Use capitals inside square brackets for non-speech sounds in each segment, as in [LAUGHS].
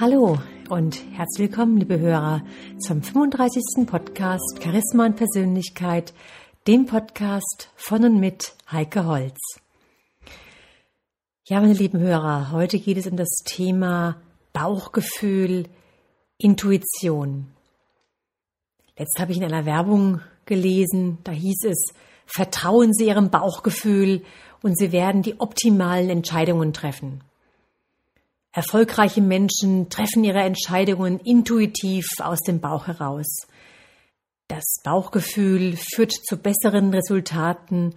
Hallo und herzlich willkommen, liebe Hörer, zum 35. Podcast Charisma und Persönlichkeit, dem Podcast von und mit Heike Holz. Ja, meine lieben Hörer, heute geht es um das Thema Bauchgefühl, Intuition. Letzt habe ich in einer Werbung gelesen, da hieß es, vertrauen Sie Ihrem Bauchgefühl und Sie werden die optimalen Entscheidungen treffen. Erfolgreiche Menschen treffen ihre Entscheidungen intuitiv aus dem Bauch heraus. Das Bauchgefühl führt zu besseren Resultaten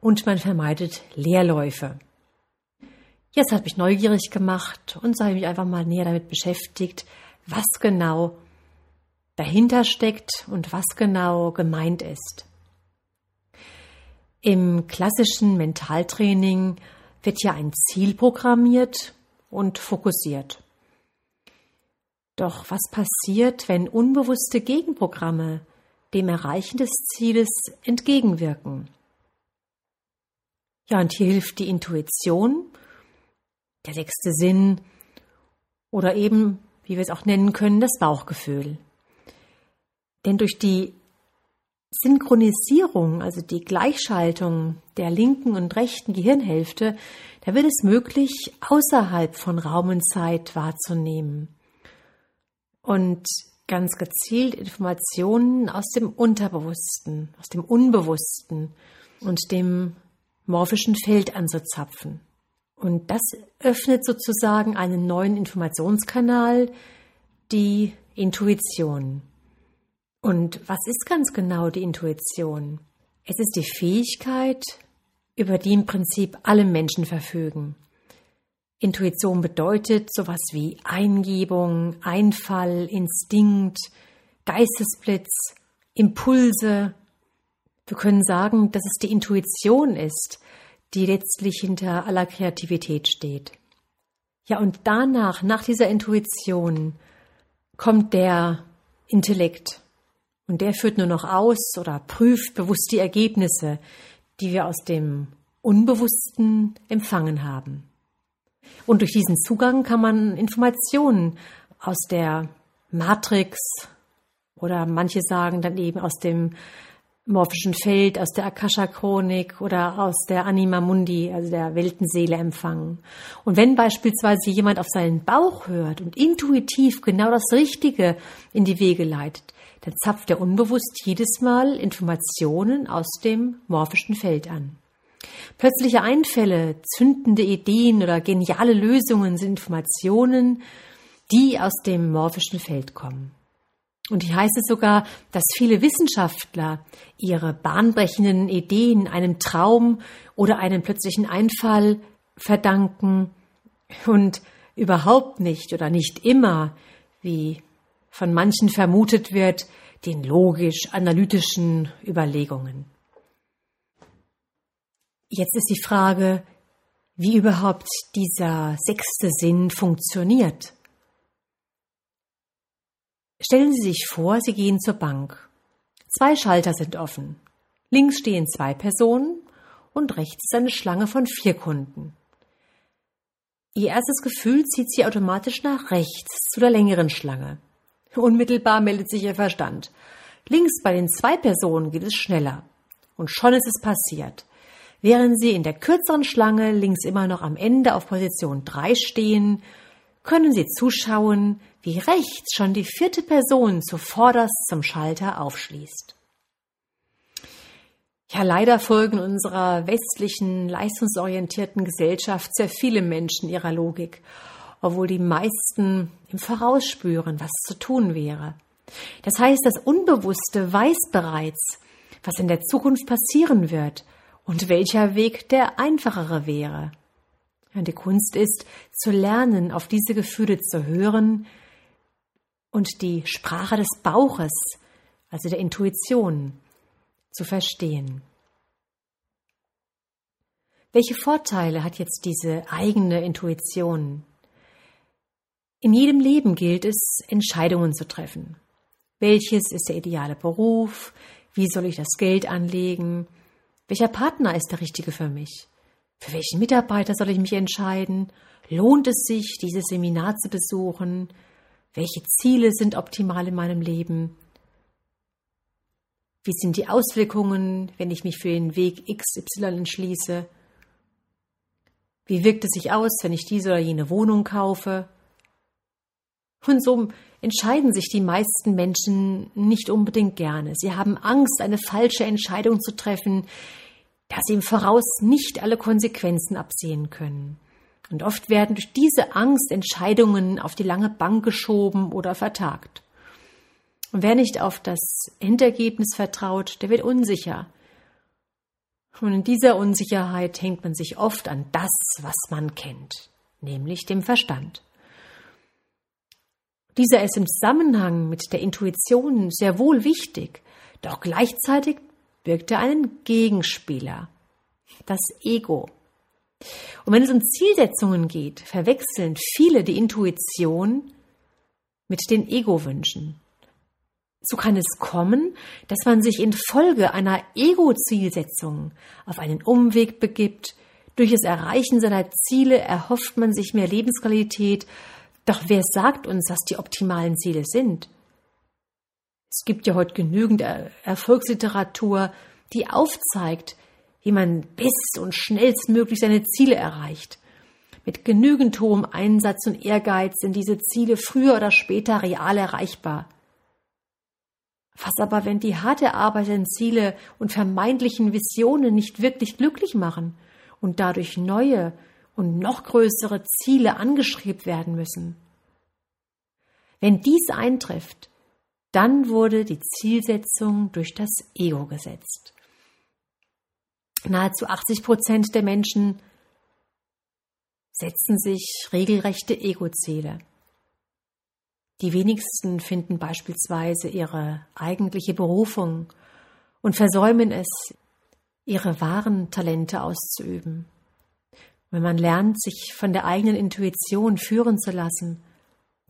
und man vermeidet Leerläufe. Jetzt hat mich neugierig gemacht und so habe ich mich einfach mal näher damit beschäftigt, was genau dahinter steckt und was genau gemeint ist. Im klassischen Mentaltraining wird ja ein Ziel programmiert und fokussiert. Doch was passiert, wenn unbewusste Gegenprogramme dem Erreichen des Zieles entgegenwirken? Ja, und hier hilft die Intuition, der sechste Sinn oder eben, wie wir es auch nennen können, das Bauchgefühl. Denn durch die Synchronisierung, also die Gleichschaltung der linken und rechten Gehirnhälfte, da wird es möglich, außerhalb von Raum und Zeit wahrzunehmen und ganz gezielt Informationen aus dem Unterbewussten, aus dem Unbewussten und dem morphischen Feld anzuzapfen. Und das öffnet sozusagen einen neuen Informationskanal, die Intuition. Und was ist ganz genau die Intuition? Es ist die Fähigkeit, über die im Prinzip alle Menschen verfügen. Intuition bedeutet sowas wie Eingebung, Einfall, Instinkt, Geistesblitz, Impulse. Wir können sagen, dass es die Intuition ist, die letztlich hinter aller Kreativität steht. Ja, und danach, nach dieser Intuition, kommt der Intellekt. Und der führt nur noch aus oder prüft bewusst die Ergebnisse, die wir aus dem Unbewussten empfangen haben. Und durch diesen Zugang kann man Informationen aus der Matrix oder manche sagen dann eben aus dem morphischen Feld, aus der Akasha-Chronik oder aus der Anima Mundi, also der Weltenseele empfangen. Und wenn beispielsweise jemand auf seinen Bauch hört und intuitiv genau das Richtige in die Wege leitet, dann zapft er unbewusst jedes Mal Informationen aus dem morphischen Feld an. Plötzliche Einfälle, zündende Ideen oder geniale Lösungen sind Informationen, die aus dem morphischen Feld kommen. Und hier heißt es sogar, dass viele Wissenschaftler ihre bahnbrechenden Ideen einem Traum oder einem plötzlichen Einfall verdanken und überhaupt nicht oder nicht immer, wie von manchen vermutet wird, den logisch-analytischen Überlegungen. Jetzt ist die Frage, wie überhaupt dieser sechste Sinn funktioniert. Stellen Sie sich vor, Sie gehen zur Bank. Zwei Schalter sind offen. Links stehen zwei Personen und rechts ist eine Schlange von vier Kunden. Ihr erstes Gefühl zieht Sie automatisch nach rechts zu der längeren Schlange. Unmittelbar meldet sich ihr Verstand. Links bei den zwei Personen geht es schneller. Und schon ist es passiert. Während sie in der kürzeren Schlange links immer noch am Ende auf Position 3 stehen, können sie zuschauen, wie rechts schon die vierte Person zuvorderst zum Schalter aufschließt. Ja, leider folgen unserer westlichen, leistungsorientierten Gesellschaft sehr viele Menschen ihrer Logik obwohl die meisten im Voraus spüren, was zu tun wäre. Das heißt, das Unbewusste weiß bereits, was in der Zukunft passieren wird und welcher Weg der einfachere wäre. Und die Kunst ist, zu lernen, auf diese Gefühle zu hören und die Sprache des Bauches, also der Intuition, zu verstehen. Welche Vorteile hat jetzt diese eigene Intuition? In jedem Leben gilt es, Entscheidungen zu treffen. Welches ist der ideale Beruf? Wie soll ich das Geld anlegen? Welcher Partner ist der richtige für mich? Für welchen Mitarbeiter soll ich mich entscheiden? Lohnt es sich, dieses Seminar zu besuchen? Welche Ziele sind optimal in meinem Leben? Wie sind die Auswirkungen, wenn ich mich für den Weg XY entschließe? Wie wirkt es sich aus, wenn ich diese oder jene Wohnung kaufe? Und so entscheiden sich die meisten Menschen nicht unbedingt gerne. Sie haben Angst, eine falsche Entscheidung zu treffen, da sie im Voraus nicht alle Konsequenzen absehen können. Und oft werden durch diese Angst Entscheidungen auf die lange Bank geschoben oder vertagt. Und wer nicht auf das Endergebnis vertraut, der wird unsicher. Und in dieser Unsicherheit hängt man sich oft an das, was man kennt, nämlich dem Verstand. Dieser ist im Zusammenhang mit der Intuition sehr wohl wichtig, doch gleichzeitig birgt er einen Gegenspieler, das Ego. Und wenn es um Zielsetzungen geht, verwechseln viele die Intuition mit den Ego-Wünschen. So kann es kommen, dass man sich infolge einer Ego-Zielsetzung auf einen Umweg begibt. Durch das Erreichen seiner Ziele erhofft man sich mehr Lebensqualität doch wer sagt uns, was die optimalen Ziele sind? Es gibt ja heute genügend Erfolgsliteratur, die aufzeigt, wie man best und schnellstmöglich seine Ziele erreicht. Mit genügend hohem Einsatz und Ehrgeiz sind diese Ziele früher oder später real erreichbar. Was aber, wenn die hart erarbeiteten Ziele und vermeintlichen Visionen nicht wirklich glücklich machen und dadurch neue, und noch größere Ziele angestrebt werden müssen. Wenn dies eintrifft, dann wurde die Zielsetzung durch das Ego gesetzt. Nahezu 80 Prozent der Menschen setzen sich regelrechte Ego-Ziele. Die wenigsten finden beispielsweise ihre eigentliche Berufung und versäumen es, ihre wahren Talente auszuüben. Wenn man lernt, sich von der eigenen Intuition führen zu lassen,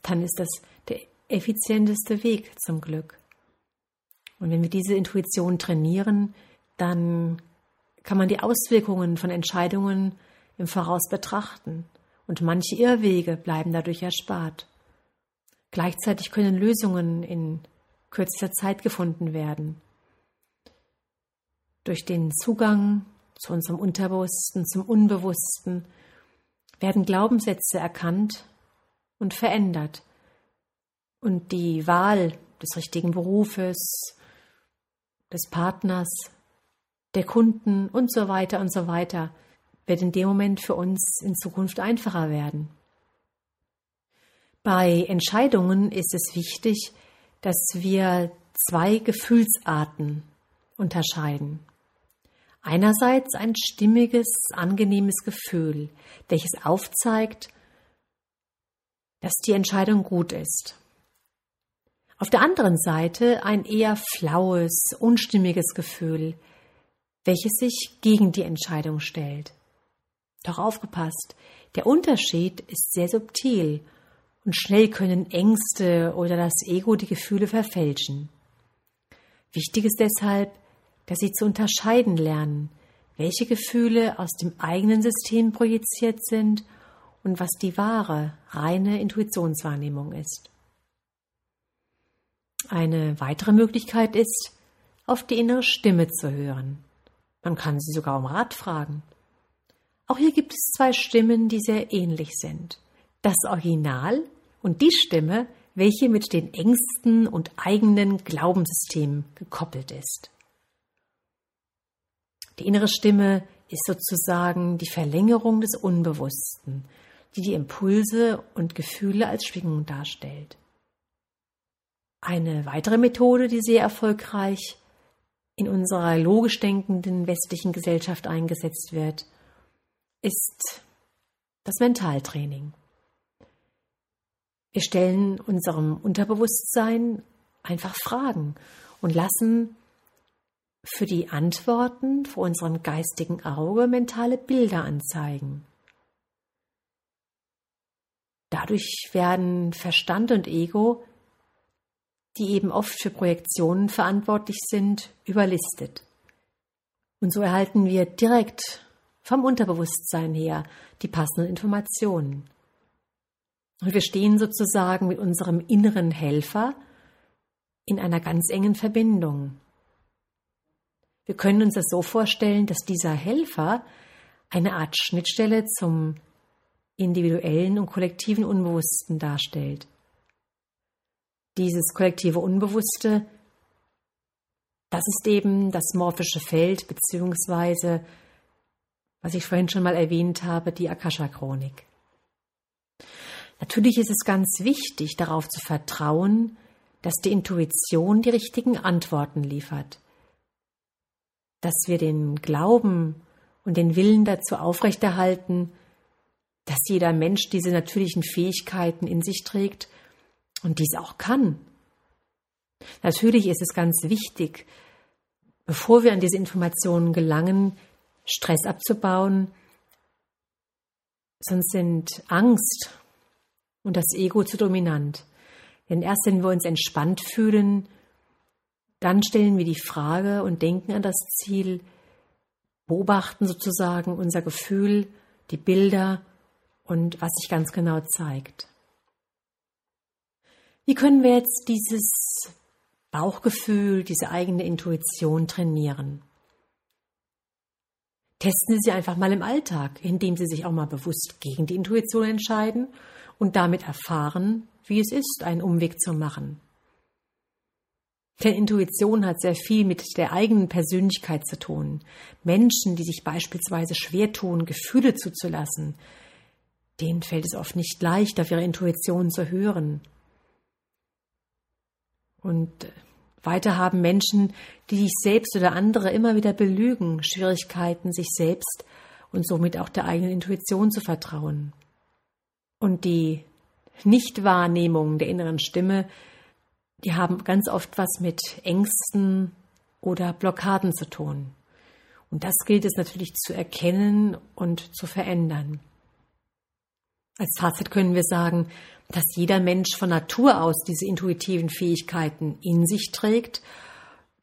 dann ist das der effizienteste Weg zum Glück. Und wenn wir diese Intuition trainieren, dann kann man die Auswirkungen von Entscheidungen im Voraus betrachten und manche Irrwege bleiben dadurch erspart. Gleichzeitig können Lösungen in kürzester Zeit gefunden werden. Durch den Zugang zu unserem Unterbewussten, zum Unbewussten, werden Glaubenssätze erkannt und verändert. Und die Wahl des richtigen Berufes, des Partners, der Kunden und so weiter und so weiter wird in dem Moment für uns in Zukunft einfacher werden. Bei Entscheidungen ist es wichtig, dass wir zwei Gefühlsarten unterscheiden. Einerseits ein stimmiges, angenehmes Gefühl, welches aufzeigt, dass die Entscheidung gut ist. Auf der anderen Seite ein eher flaues, unstimmiges Gefühl, welches sich gegen die Entscheidung stellt. Doch aufgepasst, der Unterschied ist sehr subtil und schnell können Ängste oder das Ego die Gefühle verfälschen. Wichtig ist deshalb, dass sie zu unterscheiden lernen, welche Gefühle aus dem eigenen System projiziert sind und was die wahre, reine Intuitionswahrnehmung ist. Eine weitere Möglichkeit ist, auf die innere Stimme zu hören. Man kann sie sogar um Rat fragen. Auch hier gibt es zwei Stimmen, die sehr ähnlich sind. Das Original und die Stimme, welche mit den Ängsten und eigenen Glaubenssystemen gekoppelt ist. Die innere Stimme ist sozusagen die Verlängerung des Unbewussten, die die Impulse und Gefühle als Schwingung darstellt. Eine weitere Methode, die sehr erfolgreich in unserer logisch denkenden westlichen Gesellschaft eingesetzt wird, ist das Mentaltraining. Wir stellen unserem Unterbewusstsein einfach Fragen und lassen für die Antworten vor unserem geistigen Auge mentale Bilder anzeigen. Dadurch werden Verstand und Ego, die eben oft für Projektionen verantwortlich sind, überlistet. Und so erhalten wir direkt vom Unterbewusstsein her die passenden Informationen. Und wir stehen sozusagen mit unserem inneren Helfer in einer ganz engen Verbindung. Wir können uns das so vorstellen, dass dieser Helfer eine Art Schnittstelle zum individuellen und kollektiven Unbewussten darstellt. Dieses kollektive Unbewusste, das ist eben das morphische Feld, beziehungsweise, was ich vorhin schon mal erwähnt habe, die Akasha-Chronik. Natürlich ist es ganz wichtig, darauf zu vertrauen, dass die Intuition die richtigen Antworten liefert. Dass wir den Glauben und den Willen dazu aufrechterhalten, dass jeder Mensch diese natürlichen Fähigkeiten in sich trägt und dies auch kann. Natürlich ist es ganz wichtig, bevor wir an diese Informationen gelangen, Stress abzubauen, sonst sind Angst und das Ego zu dominant. Denn erst wenn wir uns entspannt fühlen, dann stellen wir die Frage und denken an das Ziel, beobachten sozusagen unser Gefühl, die Bilder und was sich ganz genau zeigt. Wie können wir jetzt dieses Bauchgefühl, diese eigene Intuition trainieren? Testen Sie sie einfach mal im Alltag, indem Sie sich auch mal bewusst gegen die Intuition entscheiden und damit erfahren, wie es ist, einen Umweg zu machen. Denn Intuition hat sehr viel mit der eigenen Persönlichkeit zu tun. Menschen, die sich beispielsweise schwer tun, Gefühle zuzulassen, denen fällt es oft nicht leicht, auf ihre Intuition zu hören. Und weiter haben Menschen, die sich selbst oder andere immer wieder belügen, Schwierigkeiten, sich selbst und somit auch der eigenen Intuition zu vertrauen. Und die Nichtwahrnehmung der inneren Stimme, die haben ganz oft was mit Ängsten oder Blockaden zu tun. Und das gilt es natürlich zu erkennen und zu verändern. Als Fazit können wir sagen, dass jeder Mensch von Natur aus diese intuitiven Fähigkeiten in sich trägt.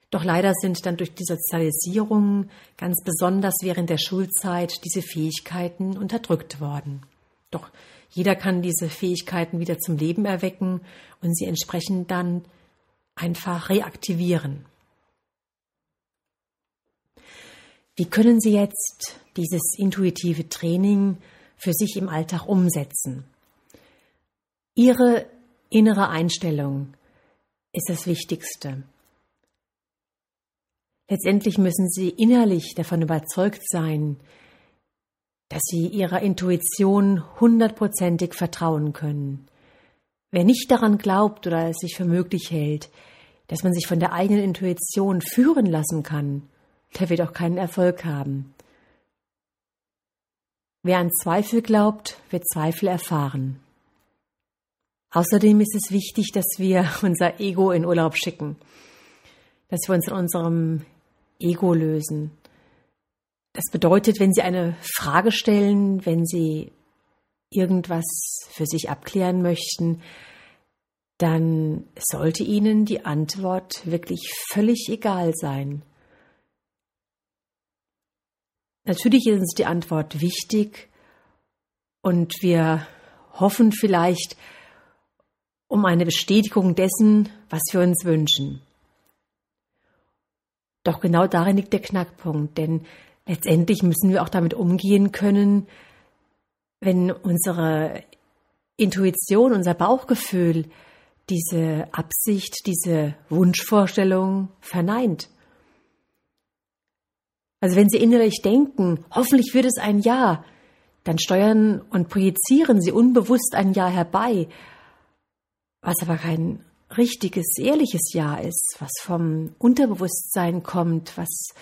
Doch leider sind dann durch die Sozialisierung, ganz besonders während der Schulzeit, diese Fähigkeiten unterdrückt worden. Doch jeder kann diese Fähigkeiten wieder zum Leben erwecken und sie entsprechend dann einfach reaktivieren. Wie können Sie jetzt dieses intuitive Training für sich im Alltag umsetzen? Ihre innere Einstellung ist das Wichtigste. Letztendlich müssen Sie innerlich davon überzeugt sein, dass sie ihrer Intuition hundertprozentig vertrauen können. Wer nicht daran glaubt oder es sich für möglich hält, dass man sich von der eigenen Intuition führen lassen kann, der wird auch keinen Erfolg haben. Wer an Zweifel glaubt, wird Zweifel erfahren. Außerdem ist es wichtig, dass wir [LAUGHS] unser Ego in Urlaub schicken, dass wir uns in unserem Ego lösen, das bedeutet, wenn Sie eine Frage stellen, wenn Sie irgendwas für sich abklären möchten, dann sollte Ihnen die Antwort wirklich völlig egal sein. Natürlich ist uns die Antwort wichtig und wir hoffen vielleicht um eine Bestätigung dessen, was wir uns wünschen. Doch genau darin liegt der Knackpunkt, denn letztendlich müssen wir auch damit umgehen können, wenn unsere Intuition, unser Bauchgefühl diese Absicht, diese Wunschvorstellung verneint. Also wenn Sie innerlich denken, hoffentlich wird es ein Ja, dann steuern und projizieren Sie unbewusst ein Ja herbei, was aber kein richtiges, ehrliches Ja ist, was vom Unterbewusstsein kommt, was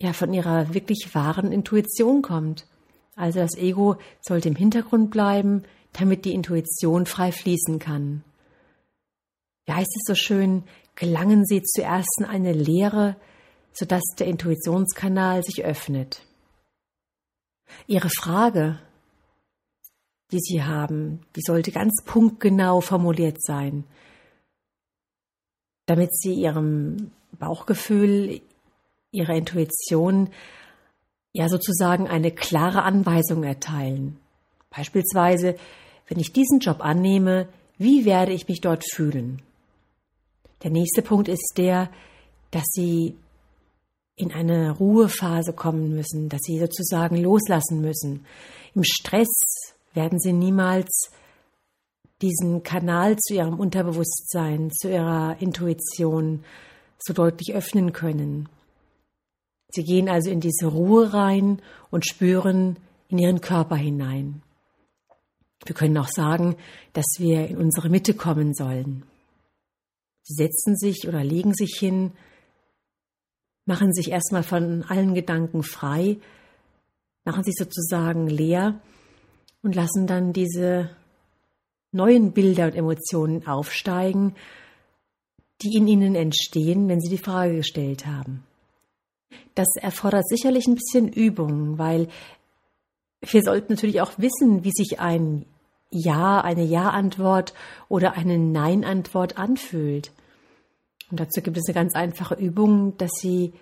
ja von ihrer wirklich wahren Intuition kommt. Also das Ego sollte im Hintergrund bleiben, damit die Intuition frei fließen kann. Wie heißt es so schön, gelangen Sie zuerst in eine Leere, sodass der Intuitionskanal sich öffnet. Ihre Frage, die Sie haben, die sollte ganz punktgenau formuliert sein, damit Sie Ihrem Bauchgefühl, ihrer Intuition ja sozusagen eine klare Anweisung erteilen. Beispielsweise, wenn ich diesen Job annehme, wie werde ich mich dort fühlen? Der nächste Punkt ist der, dass Sie in eine Ruhephase kommen müssen, dass Sie sozusagen loslassen müssen. Im Stress werden Sie niemals diesen Kanal zu Ihrem Unterbewusstsein, zu Ihrer Intuition so deutlich öffnen können. Sie gehen also in diese Ruhe rein und spüren in Ihren Körper hinein. Wir können auch sagen, dass wir in unsere Mitte kommen sollen. Sie setzen sich oder legen sich hin, machen sich erstmal von allen Gedanken frei, machen sich sozusagen leer und lassen dann diese neuen Bilder und Emotionen aufsteigen, die in ihnen entstehen, wenn sie die Frage gestellt haben. Das erfordert sicherlich ein bisschen Übung, weil wir sollten natürlich auch wissen, wie sich ein Ja, eine Ja-Antwort oder eine Nein-Antwort anfühlt. Und dazu gibt es eine ganz einfache Übung, dass Sie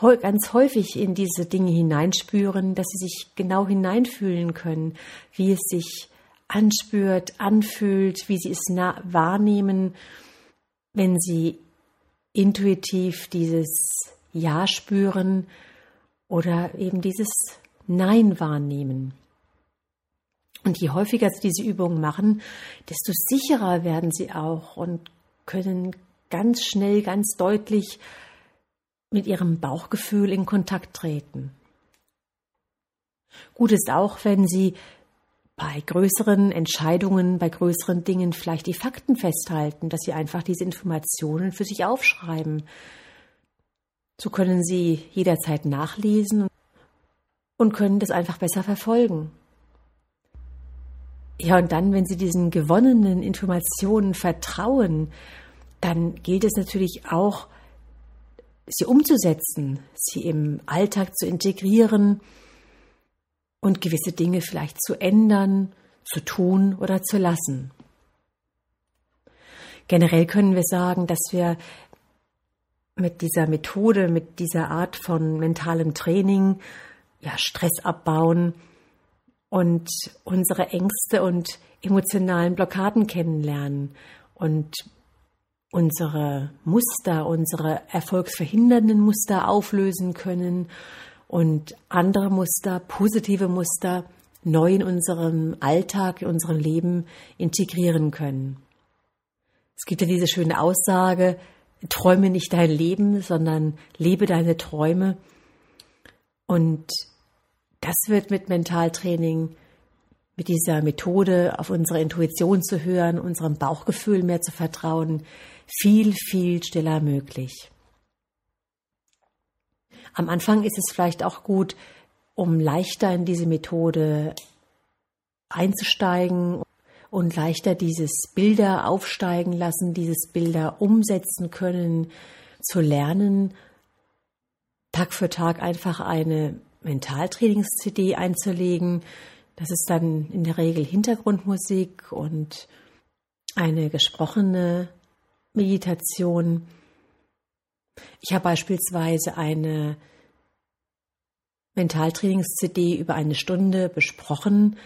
ganz häufig in diese Dinge hineinspüren, dass Sie sich genau hineinfühlen können, wie es sich anspürt, anfühlt, wie Sie es wahrnehmen, wenn Sie intuitiv dieses Ja spüren oder eben dieses Nein wahrnehmen. Und je häufiger Sie diese Übungen machen, desto sicherer werden Sie auch und können ganz schnell, ganz deutlich mit Ihrem Bauchgefühl in Kontakt treten. Gut ist auch, wenn Sie bei größeren Entscheidungen, bei größeren Dingen vielleicht die Fakten festhalten, dass Sie einfach diese Informationen für sich aufschreiben. So können Sie jederzeit nachlesen und können das einfach besser verfolgen. Ja, und dann, wenn Sie diesen gewonnenen Informationen vertrauen, dann gilt es natürlich auch, sie umzusetzen, sie im Alltag zu integrieren und gewisse Dinge vielleicht zu ändern, zu tun oder zu lassen. Generell können wir sagen, dass wir mit dieser Methode, mit dieser Art von mentalem Training ja, Stress abbauen und unsere Ängste und emotionalen Blockaden kennenlernen und unsere Muster, unsere erfolgsverhindernden Muster auflösen können und andere Muster, positive Muster neu in unserem Alltag, in unserem Leben integrieren können. Es gibt ja diese schöne Aussage, träume nicht dein Leben, sondern lebe deine Träume. Und das wird mit Mentaltraining, mit dieser Methode auf unsere Intuition zu hören, unserem Bauchgefühl mehr zu vertrauen, viel, viel stiller möglich. Am Anfang ist es vielleicht auch gut, um leichter in diese Methode einzusteigen und leichter dieses Bilder aufsteigen lassen, dieses Bilder umsetzen können, zu lernen, Tag für Tag einfach eine Mentaltrainings-CD einzulegen. Das ist dann in der Regel Hintergrundmusik und eine gesprochene Meditation. Ich habe beispielsweise eine Mentaltrainings-CD über eine Stunde besprochen.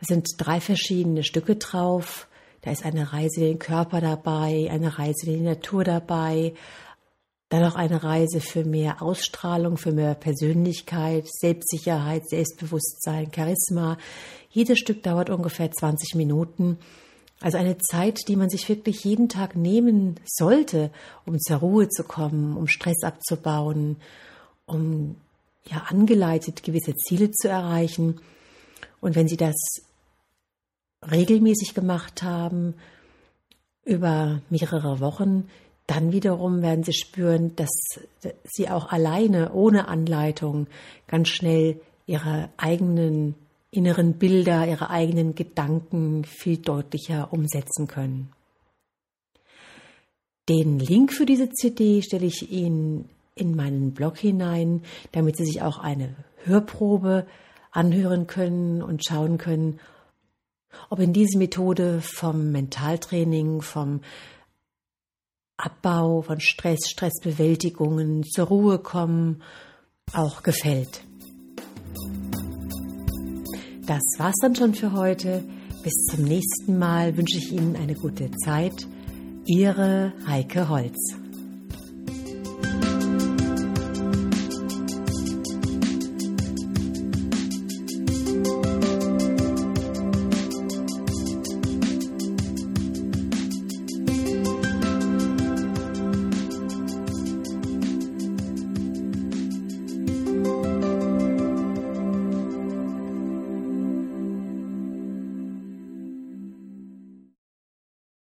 Da sind drei verschiedene Stücke drauf. Da ist eine Reise in den Körper dabei, eine Reise in die Natur dabei, dann noch eine Reise für mehr Ausstrahlung, für mehr Persönlichkeit, Selbstsicherheit, Selbstbewusstsein, Charisma. Jedes Stück dauert ungefähr 20 Minuten. Also eine Zeit, die man sich wirklich jeden Tag nehmen sollte, um zur Ruhe zu kommen, um Stress abzubauen, um ja angeleitet gewisse Ziele zu erreichen. Und wenn Sie das regelmäßig gemacht haben, über mehrere Wochen, dann wiederum werden sie spüren, dass sie auch alleine, ohne Anleitung, ganz schnell ihre eigenen inneren Bilder, ihre eigenen Gedanken viel deutlicher umsetzen können. Den Link für diese CD stelle ich Ihnen in meinen Blog hinein, damit Sie sich auch eine Hörprobe anhören können und schauen können, ob in diese Methode vom Mentaltraining, vom Abbau von Stress, Stressbewältigungen, zur Ruhe kommen, auch gefällt. Das war's dann schon für heute. Bis zum nächsten Mal wünsche ich Ihnen eine gute Zeit. Ihre Heike Holz.